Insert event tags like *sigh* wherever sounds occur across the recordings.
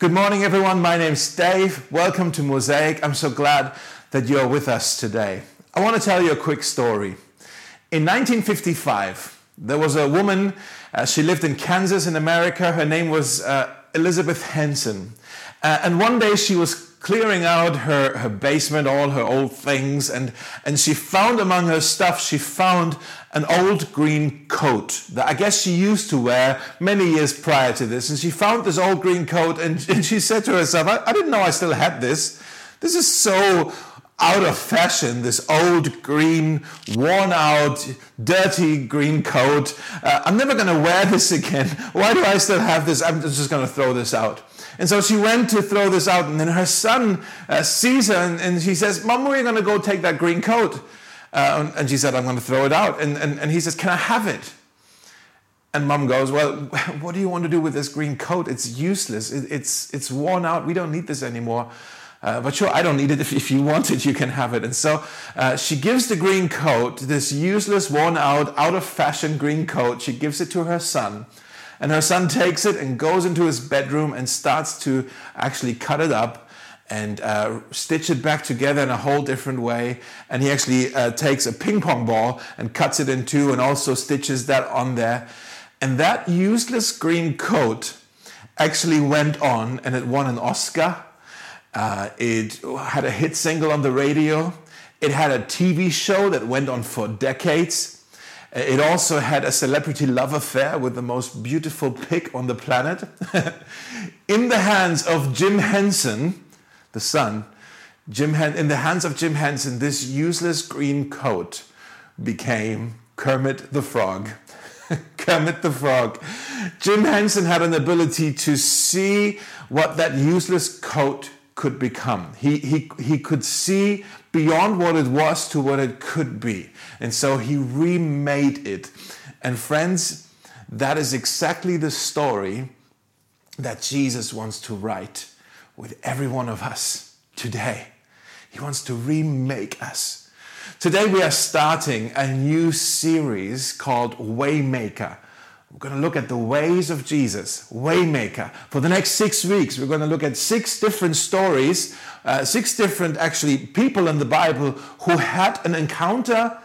Good morning, everyone. My name's Dave. Welcome to Mosaic. I'm so glad that you're with us today. I want to tell you a quick story. In 1955, there was a woman, uh, she lived in Kansas in America. Her name was uh, Elizabeth Henson. Uh, and one day she was clearing out her, her basement, all her old things, and, and she found among her stuff, she found an old green coat that I guess she used to wear many years prior to this. And she found this old green coat and, *laughs* and she said to herself, I, I didn't know I still had this. This is so out of fashion, this old green, worn out, dirty green coat. Uh, I'm never going to wear this *laughs* again. Why do I still have this? I'm just going to throw this out. And so she went to throw this out, and then her son uh, sees her and, and she says, Mom, where are you going to go take that green coat? Uh, and she said, I'm going to throw it out. And, and, and he says, Can I have it? And mom goes, Well, *laughs* what do you want to do with this green coat? It's useless. It, it's, it's worn out. We don't need this anymore. Uh, but sure, I don't need it. If, if you want it, you can have it. And so uh, she gives the green coat, this useless, worn out, out of fashion green coat, she gives it to her son. And her son takes it and goes into his bedroom and starts to actually cut it up and uh, stitch it back together in a whole different way. And he actually uh, takes a ping pong ball and cuts it in two and also stitches that on there. And that useless green coat actually went on and it won an Oscar. Uh, it had a hit single on the radio. It had a TV show that went on for decades. Uh, it also had a celebrity love affair with the most beautiful pig on the planet. *laughs* in the hands of Jim Henson, the son, Jim Hen- in the hands of Jim Henson, this useless green coat became Kermit the Frog. *laughs* Kermit the Frog. Jim Henson had an ability to see what that useless coat could become. He, he, he could see beyond what it was to what it could be. And so he remade it. And friends, that is exactly the story that Jesus wants to write with every one of us today. He wants to remake us. Today we are starting a new series called Waymaker. We're going to look at the ways of Jesus, Waymaker. For the next six weeks, we're going to look at six different stories, uh, six different actually people in the Bible who had an encounter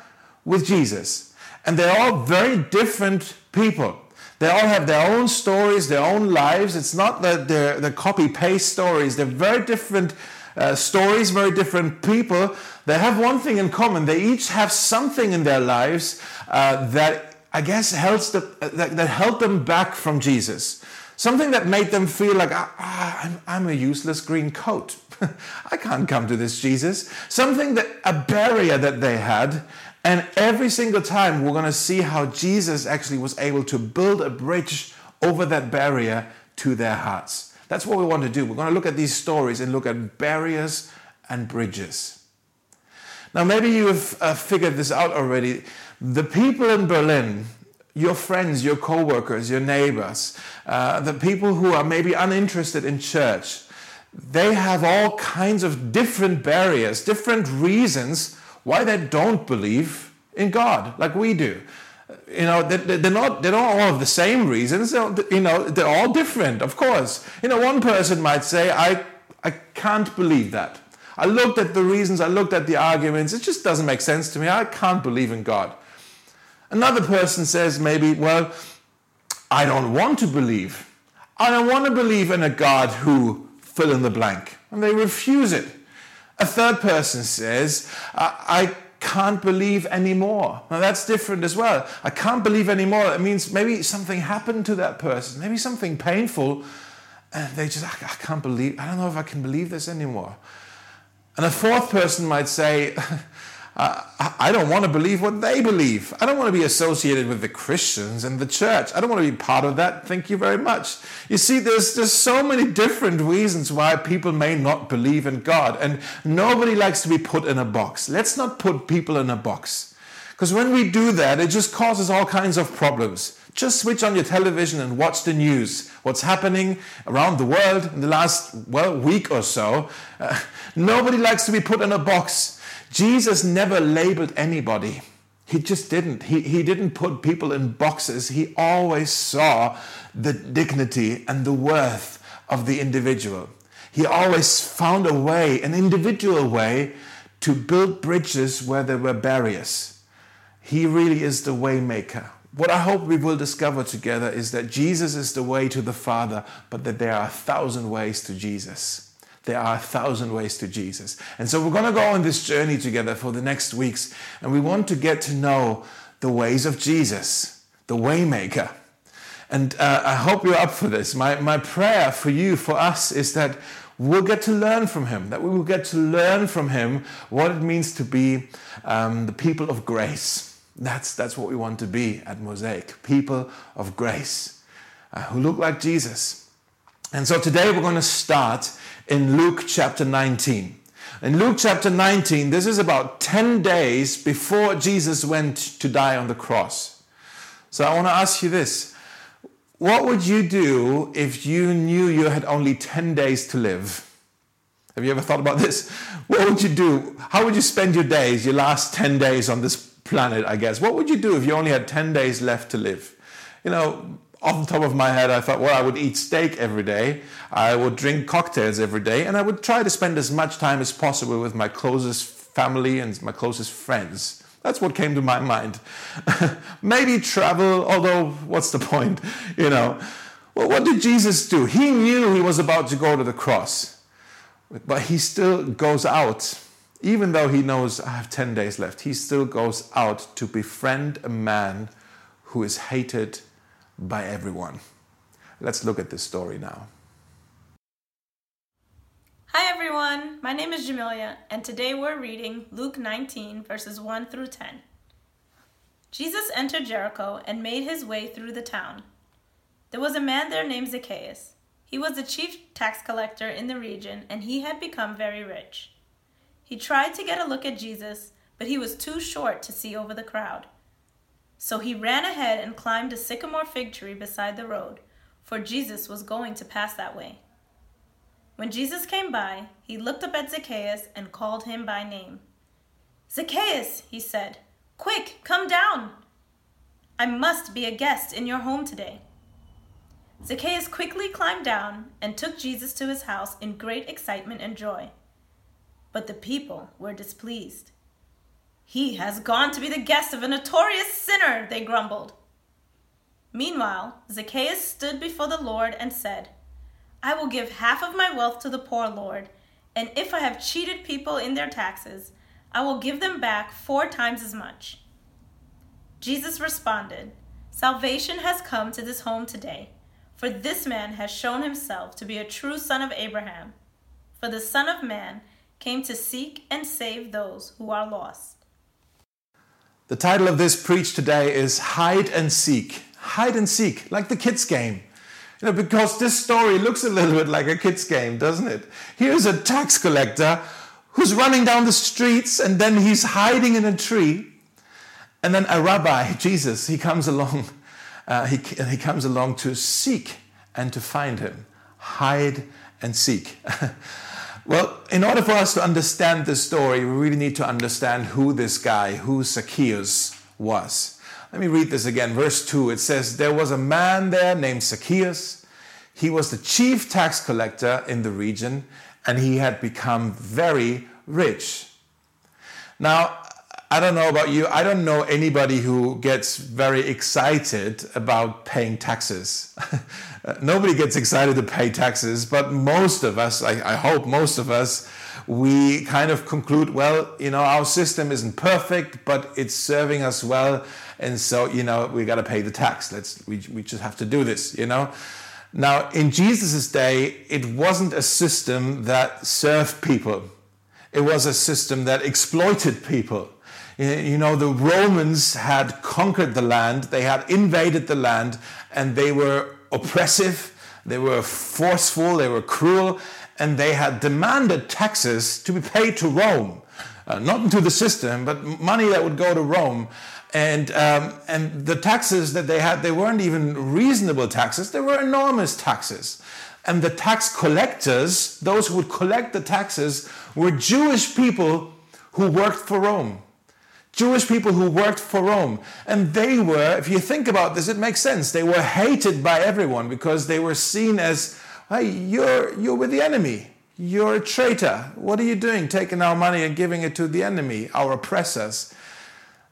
with Jesus. And they're all very different people. They all have their own stories, their own lives. It's not that they're the copy paste stories. They're very different uh, stories, very different people. They have one thing in common. They each have something in their lives uh, that I guess the, that, that held them back from Jesus. Something that made them feel like, ah, ah I'm, I'm a useless green coat. *laughs* I can't come to this Jesus. Something that, a barrier that they had and every single time, we're going to see how Jesus actually was able to build a bridge over that barrier to their hearts. That's what we want to do. We're going to look at these stories and look at barriers and bridges. Now, maybe you've uh, figured this out already. The people in Berlin, your friends, your co workers, your neighbors, uh, the people who are maybe uninterested in church, they have all kinds of different barriers, different reasons why they don't believe in God like we do. You know, they're not, they're not all of the same reasons. You know, they're all different, of course. You know, one person might say, I, I can't believe that. I looked at the reasons, I looked at the arguments, it just doesn't make sense to me. I can't believe in God. Another person says, maybe, well, I don't want to believe. I don't want to believe in a God who fill in the blank. And they refuse it. A third person says, I can't believe anymore. Now that's different as well. I can't believe anymore. It means maybe something happened to that person, maybe something painful, and they just, I can't believe, I don't know if I can believe this anymore. And a fourth person might say, *laughs* I don't want to believe what they believe. I don't want to be associated with the Christians and the church. I don't want to be part of that. Thank you very much. You see, there's there's so many different reasons why people may not believe in God, and nobody likes to be put in a box. Let's not put people in a box. Because when we do that, it just causes all kinds of problems. Just switch on your television and watch the news. What's happening around the world in the last, well, week or so. Uh, *laughs* nobody likes to be put in a box. Jesus never labeled anybody. He just didn't. He, he didn't put people in boxes. He always saw the dignity and the worth of the individual. He always found a way, an individual way, to build bridges where there were barriers. He really is the waymaker. What I hope we will discover together is that Jesus is the way to the Father, but that there are a thousand ways to Jesus. There are a thousand ways to Jesus. And so we're going to go on this journey together for the next weeks, and we want to get to know the ways of Jesus, the waymaker. And uh, I hope you're up for this. My, my prayer for you, for us, is that we'll get to learn from him, that we will get to learn from him what it means to be um, the people of grace. That's, that's what we want to be at Mosaic people of grace uh, who look like Jesus. And so today we're going to start in Luke chapter 19. In Luke chapter 19, this is about 10 days before Jesus went to die on the cross. So I want to ask you this What would you do if you knew you had only 10 days to live? Have you ever thought about this? What would you do? How would you spend your days, your last 10 days on this planet, I guess? What would you do if you only had 10 days left to live? You know, off the top of my head, I thought, well, I would eat steak every day, I would drink cocktails every day, and I would try to spend as much time as possible with my closest family and my closest friends. That's what came to my mind. *laughs* Maybe travel, although what's the point? *laughs* You know. Well, what did Jesus do? He knew he was about to go to the cross, but he still goes out. Even though he knows I have 10 days left, he still goes out to befriend a man who is hated by everyone. Let's look at this story now. Hi everyone, my name is Jamilia, and today we're reading Luke 19, verses 1 through 10. Jesus entered Jericho and made his way through the town. There was a man there named Zacchaeus. He was the chief tax collector in the region, and he had become very rich. He tried to get a look at Jesus, but he was too short to see over the crowd. So he ran ahead and climbed a sycamore fig tree beside the road, for Jesus was going to pass that way. When Jesus came by, he looked up at Zacchaeus and called him by name. Zacchaeus, he said, quick, come down. I must be a guest in your home today. Zacchaeus quickly climbed down and took Jesus to his house in great excitement and joy. But the people were displeased. He has gone to be the guest of a notorious sinner, they grumbled. Meanwhile, Zacchaeus stood before the Lord and said, I will give half of my wealth to the poor, Lord, and if I have cheated people in their taxes, I will give them back four times as much. Jesus responded, Salvation has come to this home today, for this man has shown himself to be a true son of Abraham. For the Son of Man came to seek and save those who are lost. The title of this preach today is Hide and Seek. Hide and seek, like the kids' game. You know, because this story looks a little bit like a kids' game, doesn't it? Here's a tax collector who's running down the streets and then he's hiding in a tree. And then a rabbi, *laughs* Jesus, he comes along. Uh, he, he comes along to seek and to find him. Hide and seek. *laughs* Well, in order for us to understand this story, we really need to understand who this guy, who Zacchaeus was. Let me read this again. Verse 2 it says, There was a man there named Zacchaeus. He was the chief tax collector in the region, and he had become very rich. Now, I don't know about you, I don't know anybody who gets very excited about paying taxes. *laughs* Nobody gets excited to pay taxes, but most of us, I, I, hope most of us, we kind of conclude, well, you know, our system isn't perfect, but it's serving us well, and so, you know, we got to pay the tax. Let's, we, we just have to do this, you know. Now, in Jesus' day, it wasn't a system that served people. It was a system that exploited people. You know, the Romans had conquered the land, they had invaded the land, and they were oppressive, they were forceful, they were cruel, and they had demanded taxes to be paid to Rome. Uh, not into the system, but money that would go to Rome. And, um, and the taxes that they had, they weren't even reasonable taxes, they were enormous taxes. And the tax collectors, those who would collect the taxes, were Jewish people who worked for Rome. Jewish people who worked for Rome. And they were, if you think about this, it makes sense. They were hated by everyone because they were seen as Hey, you're, you're with the enemy. You're a traitor. What are you doing taking our money and giving it to the enemy, our oppressors?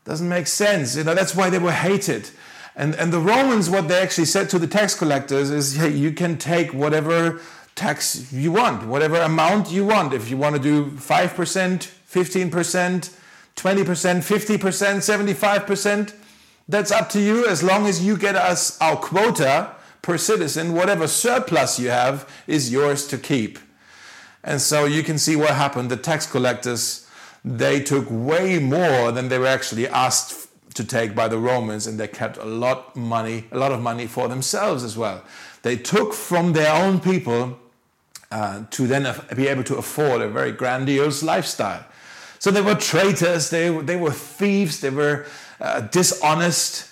Doesn't make sense. You know, that's why they were hated. And, and the Romans, what they actually said to the tax collectors is, hey, you can take whatever tax you want, whatever amount you want. If you want to do 5%, 15%, 20%, 50%, 75%, that's up to you as long as you get us our quota per citizen. Whatever surplus you have is yours to keep. And so you can see what happened. The tax collectors, they took way more than they were actually asked to take by the Romans, and they kept a lot money, a lot of money for themselves as well. They took from their own people uh, to then be able to afford a very grandiose lifestyle. So they were traitors, they, they were thieves, they were uh, dishonest.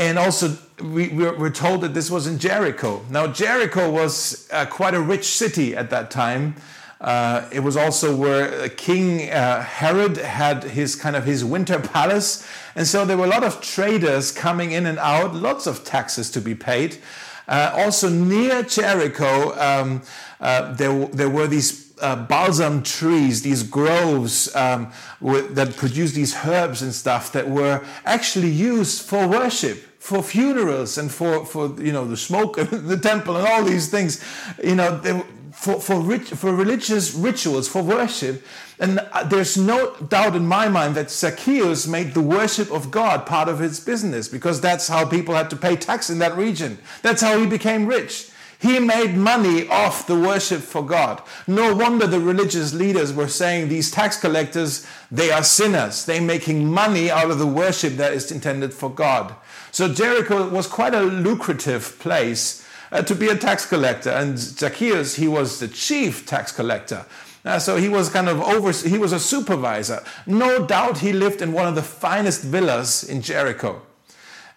And also, we, we're told that this was in Jericho. Now, Jericho was uh, quite a rich city at that time. Uh, it was also where King uh, Herod had his kind of his winter *laughs* palace, and so there were a lot of traders coming in and out, lots of taxes to be paid. Uh, also near Jericho, um, uh, there, there were these uh, balsam trees, these groves um, that produced these herbs and stuff that were actually used for worship, for funerals, and for, for you know the smoke in *laughs* the temple and all these things. You know, they, for, for, rich, for religious rituals, for worship. And uh, there's no doubt in my mind that Zacchaeus made the worship of God part of his business because that's how people had to pay tax in that region. That's how he became rich. He made money off the worship for God. No wonder the religious leaders were saying these tax collectors, they are sinners. They're making money out of the worship that is intended for God. So Jericho was quite a lucrative place uh, to be a tax collector. And Zacchaeus, he was the chief tax collector. Uh, so he was kind of over, he was a supervisor. No doubt he lived in one of the finest villas in Jericho.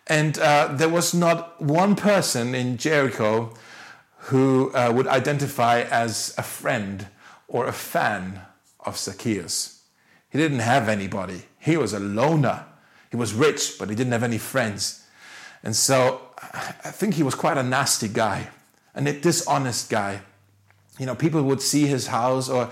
And uh, there was not one person in Jericho who uh, would identify as a friend or a fan of Zacchaeus. He didn't have anybody. He was a loner. He was rich, but he didn't have any friends. And so I think he was quite a nasty guy, a dishonest guy. You know, people would see his house or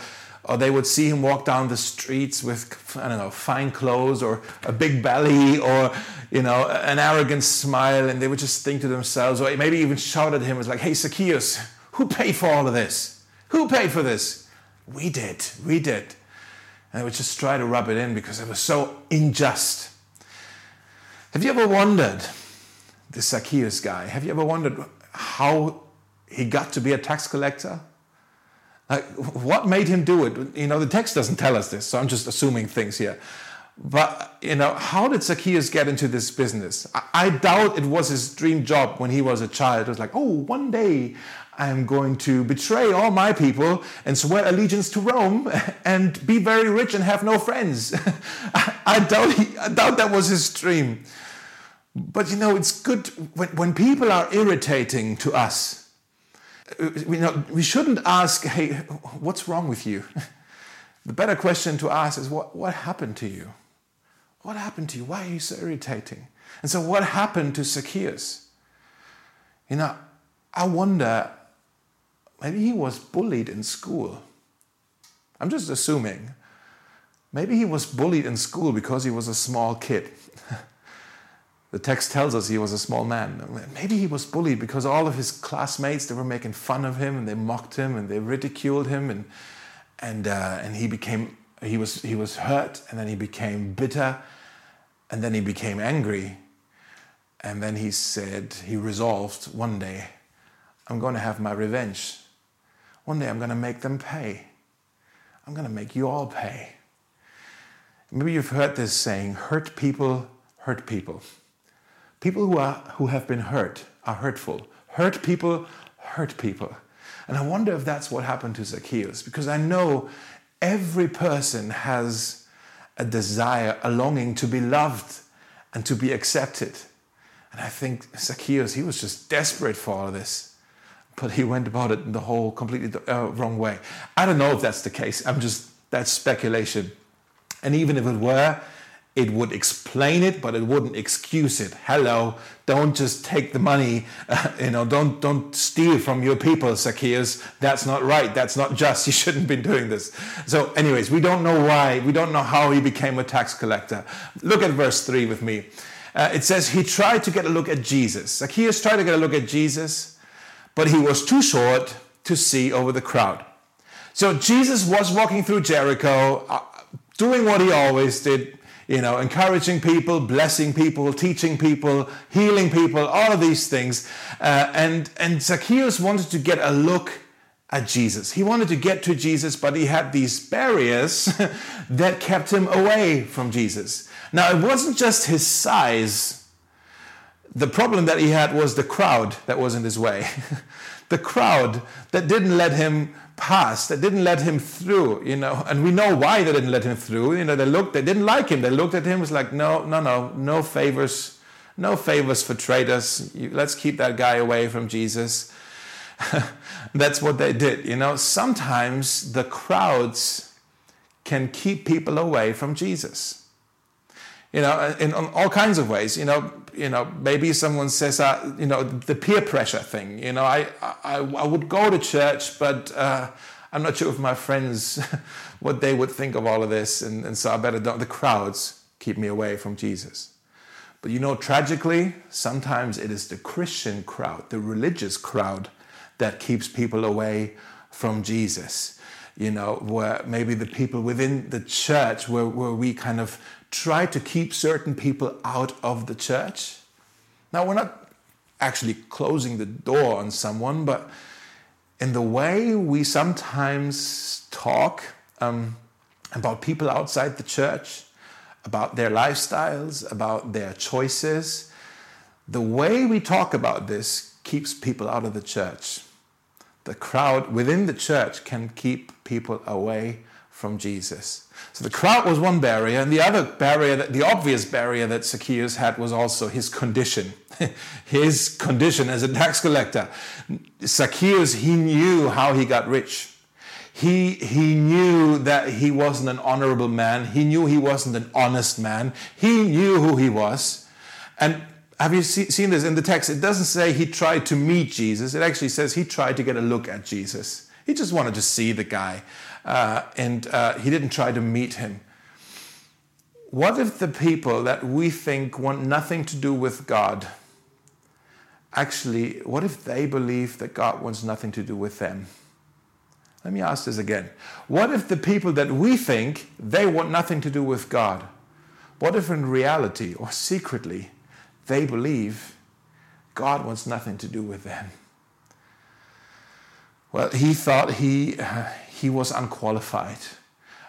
or they would see him walk down the streets with I don't know fine clothes or a big belly or you know an arrogant smile, and they would just think to themselves, or maybe even shout at him, "Was like, hey Zacchaeus, who paid for all of this? Who paid for this? We did, we did." And they would just try to rub it in because it was so unjust. Have you ever wondered? the Zacchaeus guy. Have you ever wondered how he got to be a tax collector? Like, what made him do it? You know, the text doesn't tell us this, so I'm just assuming things here. But, you know, how did Zacchaeus get into this business? I, I doubt it was his dream job when he was a child. It was like, oh, one day I'm going to betray all my people and swear allegiance to Rome *laughs* and be very rich and have no friends. I, *laughs* I, doubt he, I doubt that was his dream. But you know, it's good when, when people are irritating to us. Uh, we, know, we shouldn't ask, hey, what's wrong with you? *laughs* The better question to ask is, what, what happened to you? What happened to you? Why are you so irritating? And so, what happened to Zacchaeus? You know, I wonder, maybe he was bullied in school. I'm just assuming. Maybe he was bullied in school because he was a small kid. The text tells us he was a small man. Maybe he was bullied because all of his classmates they were making fun of him and they mocked him and they ridiculed him and and uh, and he became he was he was hurt and then he became bitter and then he became angry and then he said he resolved one day I'm going to have my revenge. One day I'm going to make them pay. I'm going to make you all pay. Maybe you've heard this saying hurt people hurt people. People who, are, who have been hurt are hurtful. Hurt people hurt people. And I wonder if that's what happened to Zacchaeus, because I know every person has a desire, a longing to be loved and to be accepted. And I think Zacchaeus, he was just desperate for all of this. But he went about it in the whole completely uh, wrong way. I don't know if that's the case. I'm just, that's speculation. And even if it were, it would explain it, but it wouldn't excuse it. Hello, don't just take the money, uh, *laughs* you know, don't don't steal from your people, Zacchaeus. That's not right. That's not just. *laughs* You shouldn't be doing this. So, anyways, we don't know why. We don't know how he became a tax collector. Look at verse three with me. Uh, it says he tried to get a look at Jesus. Zacchaeus tried to get a look at Jesus, but he was too short to see over the crowd. So Jesus was walking through Jericho, uh, doing what he always did you know, encouraging people, blessing people, teaching people, healing people, all of these things. Uh, and, and Zacchaeus wanted to get a look at Jesus. He wanted to get to Jesus, but he had these barriers *laughs* that kept him away from Jesus. Now, it wasn't just his size. The problem that he had was the crowd that was in his way. *laughs* the crowd that didn't let him pass, They didn't let him through, you know, and we know why they didn't let him through. You know, they looked, they didn't like him. They looked at him, was like, no, no, no, no favors, no favors for traitors. You, let's keep that guy away from Jesus. *laughs* That's what they did. You know, sometimes the crowds can keep people away from Jesus you know, in, in, all kinds of ways. You know, you know, maybe someone says, uh, you know, the peer pressure thing. You know, I I, I would go to church, but uh, I'm not sure if my friends *laughs* what they would think of all of this, and, and so I better don't. The crowds keep me away from Jesus. But you know, tragically, sometimes it is the Christian crowd, the religious crowd, that keeps people away from Jesus. You know, where maybe the people within the church, where, where we kind of try to keep certain people out of the church. Now, we're not actually closing the door on someone, but in the way we sometimes talk um, about people outside the church, about their lifestyles, about their choices, the way we talk about this keeps people out of the church. The crowd within the church can keep people away from Jesus. So the crowd was one barrier, and the other barrier, the obvious barrier that Zacchaeus had was also his condition. *laughs* his condition as a tax collector. Zacchaeus, he knew how he got rich. He, he knew that he wasn't an honorable man. He knew he wasn't an honest man. He knew who he was. And have you see, seen this in the text? It doesn't say he tried to meet Jesus. It actually says he tried to get a look at Jesus. He just wanted to see the guy uh, and uh, he didn't try to meet him. What if the people that we think want nothing to do with God, actually, what if they believe that God wants nothing to do with them? Let me ask this again. What if the people that we think they want nothing to do with God, what if in reality or secretly they believe God wants nothing to do with them? Well, he thought he, uh, he was unqualified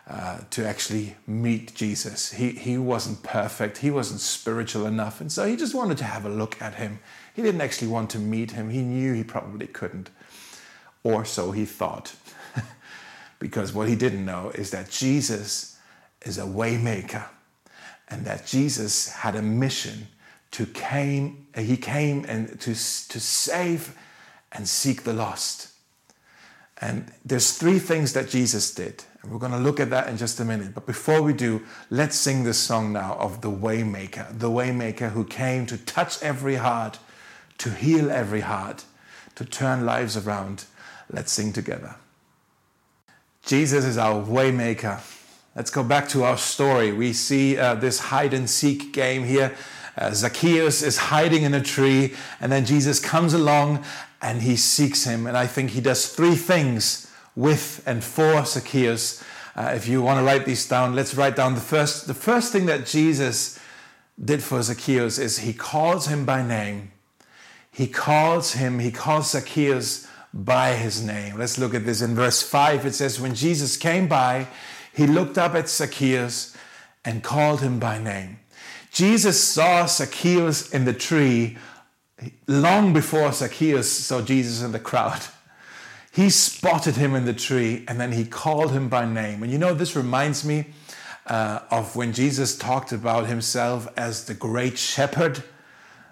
uh, to actually meet Jesus. He, he wasn't perfect, he wasn't spiritual enough, and so he just wanted to have a look at him. He didn't actually want to meet him, he knew he probably couldn't, or so he thought. *laughs* because what he didn't know is that Jesus is a waymaker and that Jesus had a mission to came he came and to, to save and seek the lost. And there's three things that Jesus did. And we're going to look at that in just a minute. But before we do, let's sing this song now of the Waymaker, the Waymaker who came to touch every heart, to heal every heart, to turn lives around. Let's sing together. Jesus is our Waymaker. Let's go back to our story. We see uh, this hide and seek game here. Uh, Zacchaeus is hiding in a tree, and then Jesus comes along and he seeks him. And I think he does three things with and for Zacchaeus. Uh, if you want to write these down, let's write down the first. The first thing that Jesus did for Zacchaeus is he calls him by name. He calls him, he calls Zacchaeus by his name. Let's look at this in verse 5. It says, When Jesus came by, he looked up at Zacchaeus and called him by name. Jesus saw Zacchaeus in the tree long before Zacchaeus saw Jesus in the crowd. *laughs* He spotted him in the tree and then he called him by name. And you know, this reminds me uh, of when Jesus talked about himself as the great shepherd,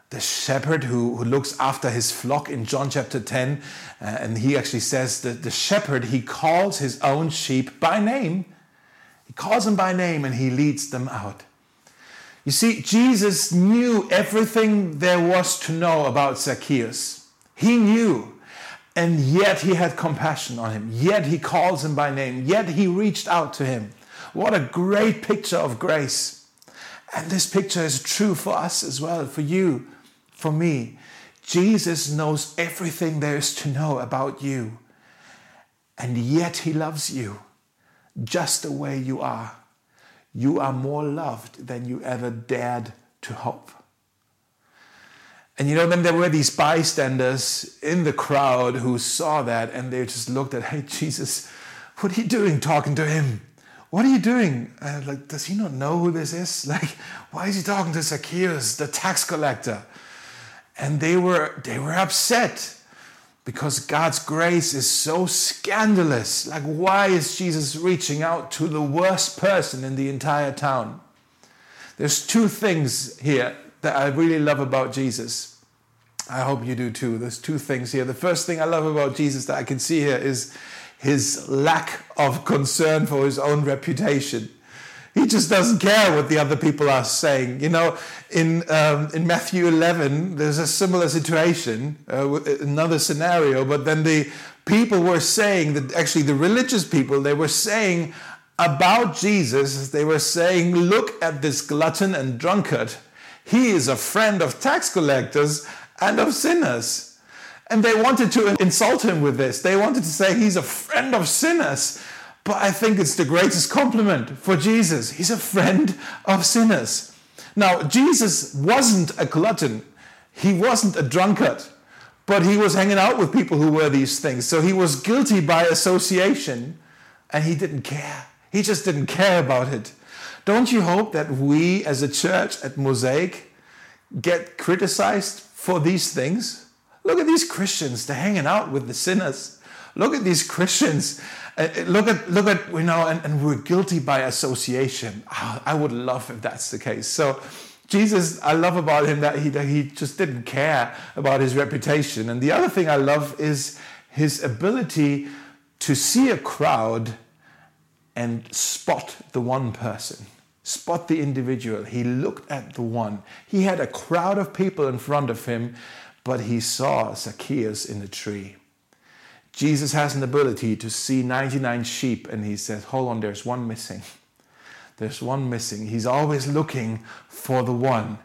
the shepherd who, who looks after his flock in John chapter 10. Uh, and he actually says that the shepherd, he calls his own sheep by name. He calls them by name and he leads them out. You see, Jesus knew everything there was to know about Zacchaeus. He knew, and yet he had compassion on him. Yet he calls him by name. Yet he reached out to him. What a great picture of grace. And this picture is true for us as well, for you, for me. Jesus knows everything there is to know about you. And yet he loves you just the way you are you are more loved than you ever dared to hope. And you know, then there were these bystanders in the crowd who saw that and they just looked at, hey, Jesus, what are you doing talking to him? What are you doing? Uh, like, does he not know who this is? *laughs* Like, why is he talking to Zacchaeus, the tax collector? And they were they were upset because God's grace is so scandalous. Like, why is Jesus reaching out to the worst person in the entire town? There's two things here that I really love about Jesus. I hope you do too. There's two things here. The first thing I love about Jesus that I can see here is his lack of concern for his own reputation. He just doesn't care what the other people are saying. You know, in um, in Matthew 11, there's a similar situation, uh, another scenario, but then the people were saying that actually the religious people they were saying about Jesus, they were saying, "Look at this glutton and drunkard. He is a friend of tax collectors and of sinners." And they wanted to insult him with this. They wanted to say he's a friend of sinners. But I think it's the greatest compliment for Jesus. He's a friend of sinners. Now, Jesus wasn't a glutton, he wasn't a drunkard, but he was hanging out with people who were these things. So he was guilty by association and he didn't care. He just didn't care about it. Don't you hope that we as a church at Mosaic get criticized for these things? Look at these Christians, they're hanging out with the sinners. Look at these Christians Uh, uh, look at look at you know and, and we're guilty by association. Oh, i would love if that's the case. So jesus i love about him that he, that he just didn't care about his reputation. And the other thing i love is his ability to see a crowd and spot the one person spot the individual. He looked at the one. He had a crowd of people in front of him but he saw zacchaeus in the tree Jesus has an ability to see 99 sheep and he says, Hold on, there's one missing. There's one missing. He's always looking for the one.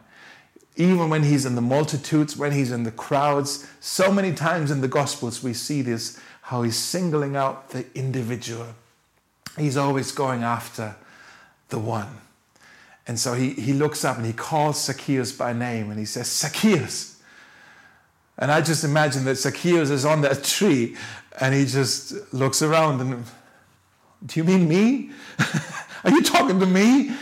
Even when he's in the multitudes, when he's in the crowds, so many times in the Gospels we see this how he's singling out the individual. He's always going after the one. And so he, he looks up and he calls Zacchaeus by name and he says, Zacchaeus, and I just imagine that Zacchaeus is on that tree and he just looks around and, do you mean me? *laughs* are you talking to me?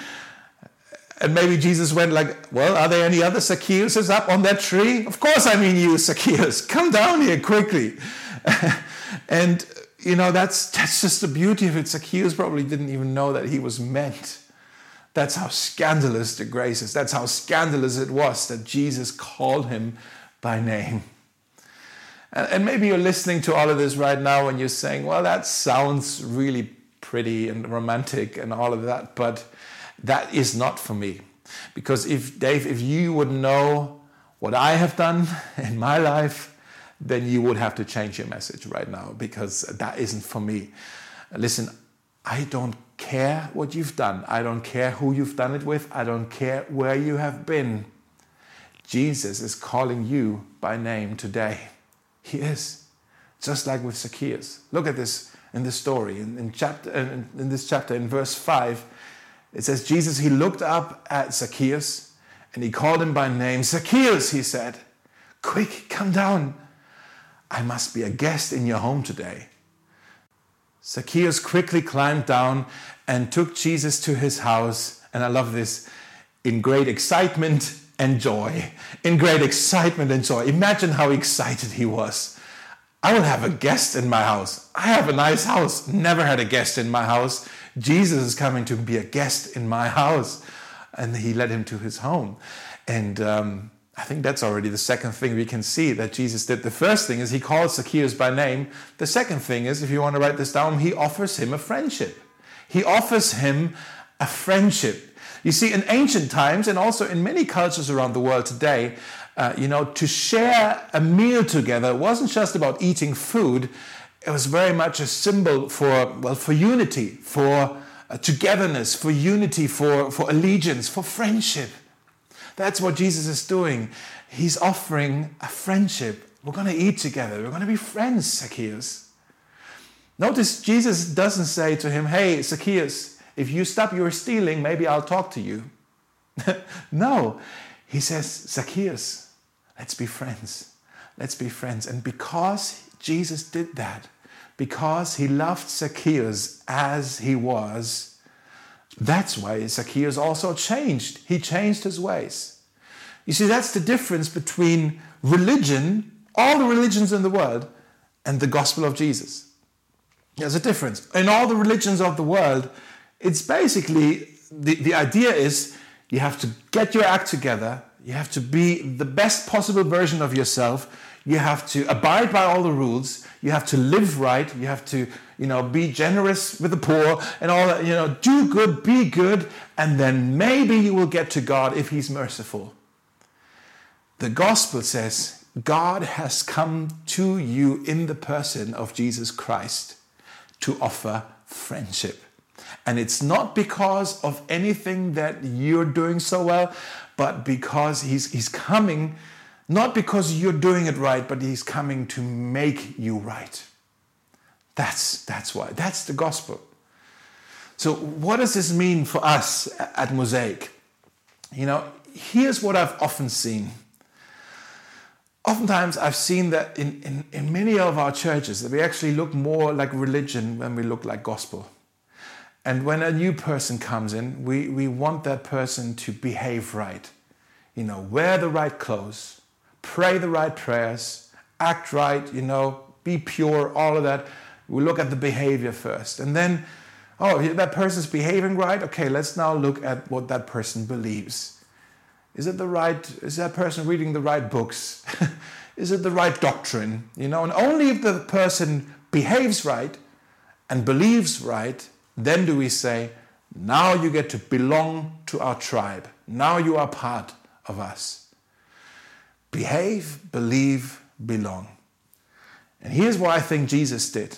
And maybe Jesus went like, well, are there any other Zacchaeuses up on that tree? Of course I mean you, Zacchaeus. Come down here quickly. *laughs* and, you know, that's, that's just the beauty of it. Zacchaeus probably didn't even know that he was meant. That's how scandalous the grace is. That's how scandalous it was that Jesus called him by name. And maybe you're listening to all of this right now and you're saying, well, that sounds really pretty and romantic and all of that, but that is not for me. Because if, Dave, if you would know what I have done *laughs* in my life, then you would have to change your message right now because that isn't for me. Listen, I don't care what you've done. I don't care who you've done it with. I don't care where you have been. Jesus is calling you by name today. He is. Just like with Zacchaeus. Look at this in this story. In, in, chapter, in, in this chapter, in verse 5, it says, Jesus, he looked up at Zacchaeus and he called him by name. Zacchaeus, he said, quick, come down. I must be a guest in your home today. Zacchaeus quickly climbed down and took Jesus to his house. And I love this in great excitement and joy, in great excitement and joy. Imagine how excited he was. I will have a guest in my house. I have a nice house. Never had a guest in my house. Jesus is coming to be a guest in my house. And he led him to his home. And um, I think that's already the second thing we can see that Jesus did. The first thing is he calls Zacchaeus by name. The second thing is, if you want to write this down, he offers him a friendship. He offers him a friendship. You see, in ancient times and also in many cultures around the world today, uh, you know, to share a meal together wasn't just about eating food. It was very much a symbol for, well, for unity, for uh, togetherness, for unity, for, for allegiance, for friendship. That's what Jesus is doing. He's offering a friendship. We're going to eat together. We're going to be friends, Zacchaeus. Notice Jesus doesn't say to him, Hey, Zacchaeus, if you stop your stealing, maybe I'll talk to you. *laughs* no, he says, Zacchaeus, let's be friends. Let's be friends. And because Jesus did that, because he loved Zacchaeus as he was, that's why Zacchaeus also changed. He changed his ways. You see, that's the difference between religion, all the religions in the world, and the gospel of Jesus. There's a difference. In all the religions of the world, it's basically the, the idea is you have to get your act together, you have to be the best possible version of yourself, you have to abide by all the rules, you have to live right, you have to, you know, be generous with the poor and all that, you know, do good, be good, and then maybe you will get to God if He's merciful. The gospel says God has come to you in the person of Jesus Christ to offer friendship. And it's not because of anything that you're doing so well, but because he's, he's coming, not because you're doing it right, but he's coming to make you right. That's, that's why. That's the gospel. So, what does this mean for us at Mosaic? You know, here's what I've often seen. Oftentimes, I've seen that in, in, in many of our churches that we actually look more like religion than we look like gospel. And when a new person comes in, we, we want that person to behave right. You know, wear the right clothes, pray the right prayers, act right, you know, be pure, all of that. We look at the behavior first. And then, oh, that person's behaving right. Okay, let's now look at what that person believes. Is it the right, is that person reading the right books? *laughs* is it the right doctrine? You know, and only if the person behaves right and believes right then do we say, now you get to belong to our tribe. Now you are part of us. Behave, believe, belong. And here's what I think Jesus did.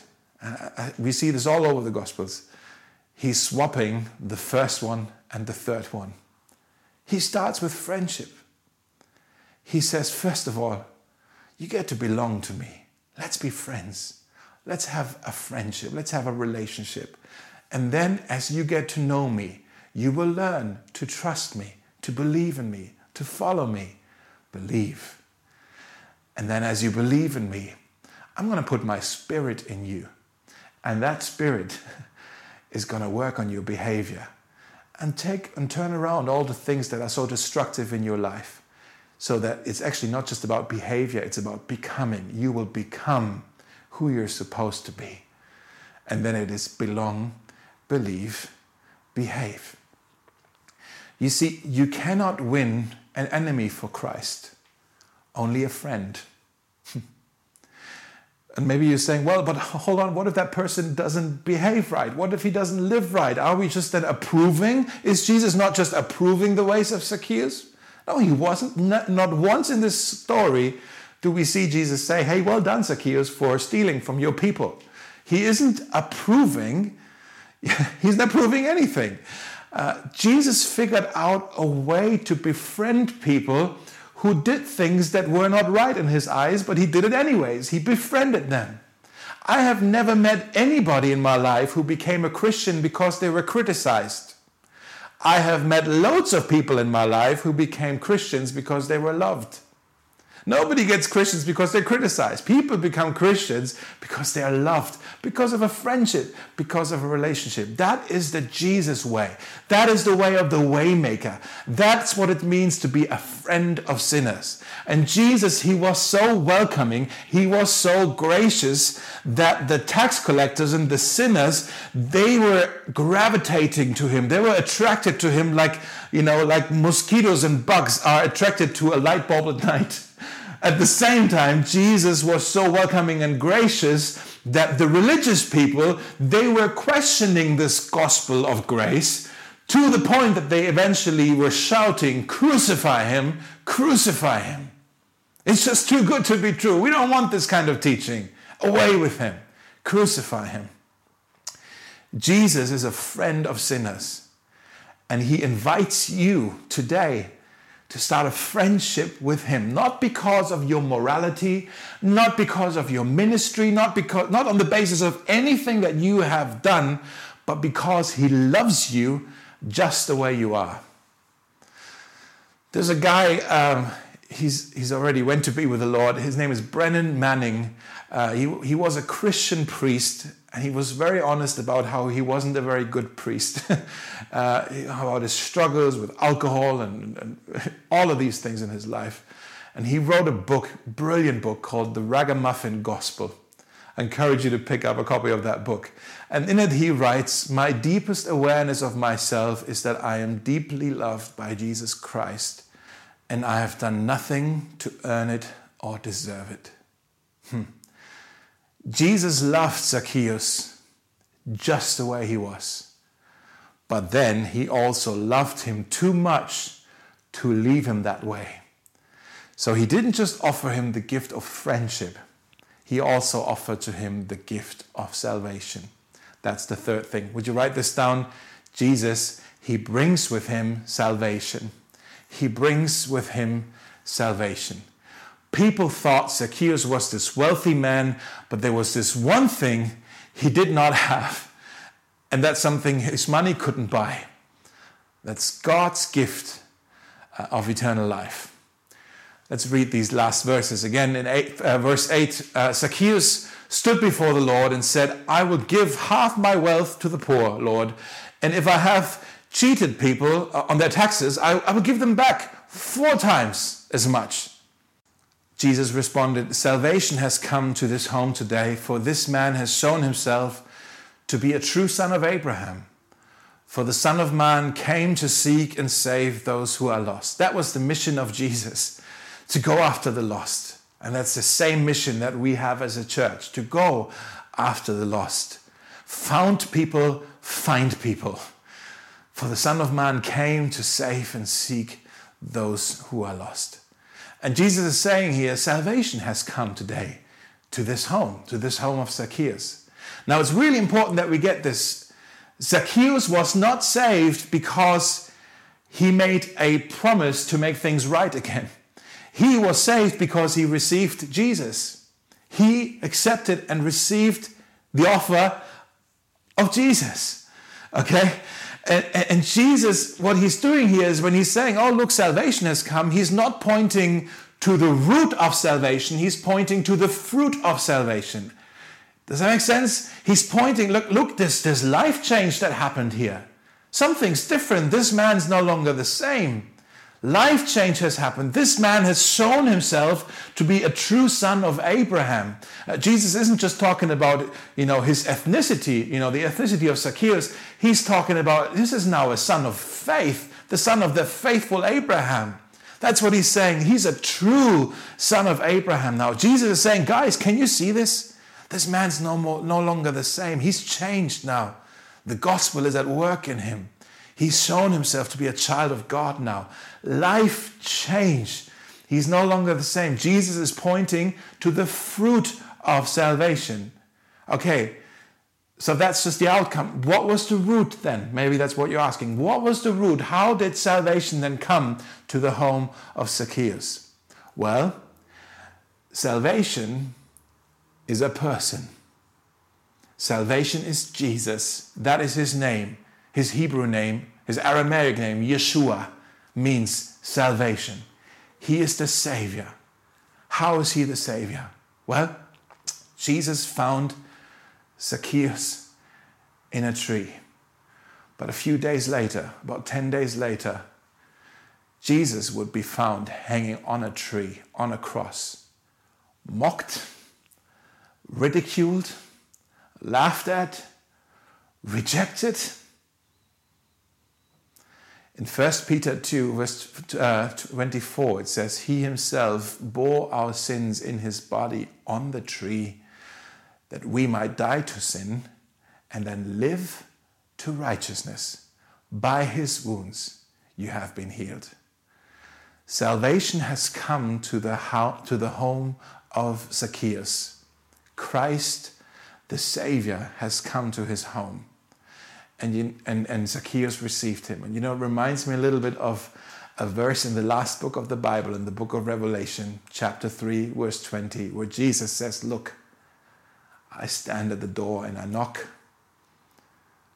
We see this all over the Gospels. He's swapping the first one and the third one. He starts with friendship. He says, first of all, you get to belong to me. Let's be friends. Let's have a friendship. Let's have a relationship. And then, as you get to know me, you will learn to trust me, to believe in me, to follow me. Believe. And then, as you believe in me, I'm going to put my spirit in you. And that spirit *laughs* is going to work on your behavior and take and turn around all the things that are so destructive in your life so that it's actually not just about behavior, it's about becoming. You will become who you're supposed to be. And then it is belong believe, behave. You see, you cannot win an enemy for Christ, only a friend. *laughs* and maybe you're saying, well, but hold on, what if that person doesn't behave right? What if he doesn't live right? Are we just then approving? Is Jesus not just approving the ways of Zacchaeus? No, he wasn't. Not, once in this story do we see Jesus say, hey, well done, Zacchaeus, for stealing from your people. He isn't approving *laughs* He's not proving anything. Uh, Jesus figured out a way to befriend people who did things that were not right in his eyes, but he did it anyways. He befriended them. I have never met anybody in my life who became a Christian because they were criticized. I have met loads of people in my life who became Christians because they were loved. Nobody gets Christians because they're criticized. People become Christians because they are loved, because of a friendship, because of a relationship. That is the Jesus way. That is the way of the waymaker. That's what it means to be a friend of sinners. And Jesus, he was so welcoming, he was so gracious that the tax collectors and the sinners, they were gravitating to him. They were attracted to him like, you know, like mosquitoes and bugs are attracted to a light bulb at *laughs* night. At the same time, Jesus was so welcoming and gracious that the religious people, they were questioning this gospel of grace to the point that they eventually were shouting, Crucify him, crucify him. It's just too good to be true. We don't want this kind of teaching. Away with him, crucify him. Jesus is a friend of sinners, and he invites you today to start a friendship with him not because of your morality not because of your ministry not because not on the basis of anything that you have done but because he loves you just the way you are. There's a guy um, he's he's already went to be with the lord. His name is brennan manning uh, he, he was a christian priest and he was very honest about how he wasn't a very good priest, *laughs* uh, about his struggles with alcohol and, and, *laughs* all of these things in his life. And he wrote a book, brilliant book called The Ragamuffin Gospel. I encourage you to pick up a copy of that book. And in it, he writes My deepest awareness of myself is that I am deeply loved by Jesus Christ, and I have done nothing to earn it or deserve it. Hmm. Jesus loved Zacchaeus just the way he was. But then he also loved him too much to leave him that way. So he didn't just offer him the gift of friendship, he also offered to him the gift of salvation. That's the third thing. Would you write this down? Jesus, he brings with him salvation. He brings with him salvation. People thought Zacchaeus was this wealthy man, but there was this one thing he did not have, and that's something his money couldn't buy. That's God's gift uh, of eternal life. Let's read these last verses again. In eight, uh, verse 8, uh, Zacchaeus stood before the Lord and said, I will give half my wealth to the poor, Lord, and if I have cheated people uh, on their taxes, I, I will give them back four times as much. Jesus responded, Salvation has come to this home today, for this man has shown himself to be a true son of Abraham. For the Son of Man came to seek and save those who are lost. That was the mission of Jesus, to go after the lost. And that's the same mission that we have as a church, to go after the lost. Found people, find people. For the Son of Man came to save and seek those who are lost. And Jesus is saying here, salvation has come today to this home, to this home of Zacchaeus. Now it's really important that we get this. Zacchaeus was not saved because he made a promise to make things right again. He was saved because he received Jesus. He accepted and received the offer of Jesus. Okay? And, and, Jesus, what he's doing here is when he's saying, Oh, look, salvation has come, he's not pointing to the root of salvation, he's pointing to the fruit of salvation. Does that make sense? He's pointing, look, look, this, this life change that happened here. Something's different. This man's no longer the same. Life change has happened. This man has shown himself to be a true son of Abraham. Uh, Jesus isn't just talking about, you know, his ethnicity, you know, the ethnicity of Zacchaeus. He's talking about this is now a son of faith, the son of the faithful Abraham. That's what he's saying. He's a true son of Abraham now. Jesus is saying, guys, can you see this? This man's no, more, no longer the same. He's changed now. The gospel is at work in him. He's shown himself to be a child of God now. Life changed. He's no longer the same. Jesus is pointing to the fruit of salvation. Okay, so that's just the outcome. What was the root then? Maybe that's what you're asking. What was the root? How did salvation then come to the home of Zacchaeus? Well, salvation is a person. Salvation is Jesus. That is his name his Hebrew name, his Aramaic name, Yeshua, means salvation. He is the Savior. How is he the Savior? Well, Jesus found Zacchaeus in a tree. But a few days later, about 10 days later, Jesus would be found hanging on a tree, on a cross, mocked, ridiculed, laughed at, rejected in 1 Peter 2, verse uh, 24, it says, He himself bore our sins in his body on the tree, that we might die to sin and then live to righteousness. By his wounds you have been healed. Salvation has come to the, ho- to the home of Zacchaeus. Christ, the Savior, has come to his home. And, you, and, and Zacchaeus received him. And you know, it reminds me a little bit of a verse in the last book of the Bible, in the book of Revelation, chapter 3, verse 20, where Jesus says, Look, I stand at the door and I knock.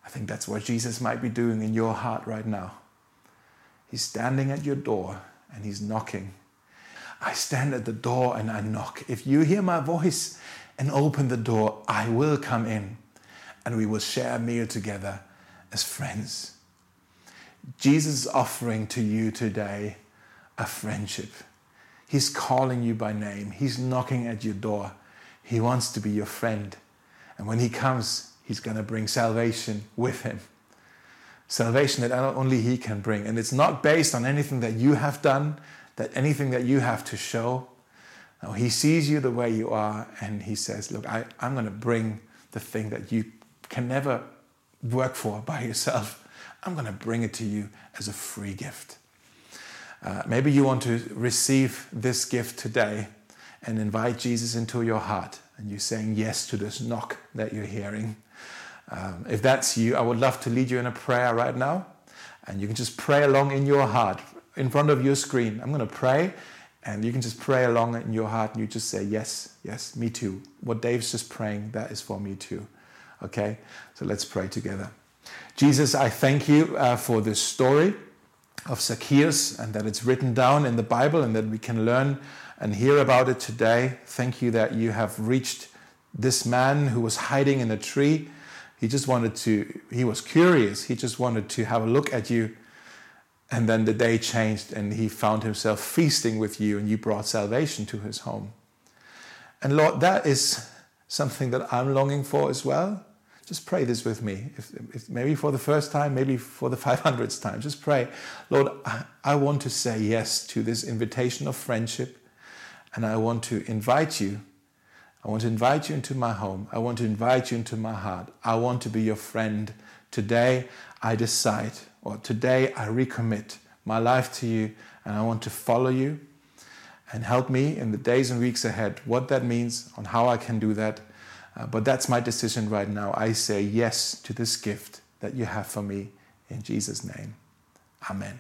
I think that's what Jesus might be doing in your heart right now. He's standing at your door and he's knocking. I stand at the door and I knock. If you hear my voice and open the door, I will come in and we will share a meal together as friends. Jesus is offering to you today a friendship. He's calling you by name. He's knocking at your door. He wants to be your friend. And when He comes, He's going to bring salvation with Him. Salvation that only He can bring. And it's not based on anything that you have done, that anything that you have to show. No, He sees you the way you are and He says, Look, I, I'm going to bring the thing that you can never work for by yourself. I'm going to bring it to you as a free gift. Uh, maybe you want to receive this gift today and invite Jesus into your heart, and you're saying yes to this knock that you're hearing. Um, if that's you, I would love to lead you in a prayer right now, and you can just pray along in your heart in front of your screen. I'm going to pray, and you can just pray along in your heart, and you just say, Yes, yes, me too. What Dave's just praying, that is for me too. Okay? So let's pray together. Jesus, I thank you uh, for this story of Zacchaeus and that it's written down in the Bible and that we can learn and hear about it today. Thank you that you have reached this man who was hiding in a tree. He just wanted to, he was curious. He just wanted to have a look at you. And then the day changed and he found himself feasting with you and you brought salvation to his home. And Lord, that is something that I'm longing for as well. Just pray this with me. If, if maybe for the first time, maybe for the *laughs* 500th time. Just pray, Lord, I, I want to say yes to this invitation of friendship. And I want to invite you. I want to invite you into my home. I want to invite you into my heart. I want to be your friend. Today, I decide, or today, I recommit my life to you, and I want to follow you. And help me in the days and weeks ahead what that means, on how I can do that uh, but that's my decision right now. I say yes to this gift that you have for me in Jesus' name. Amen.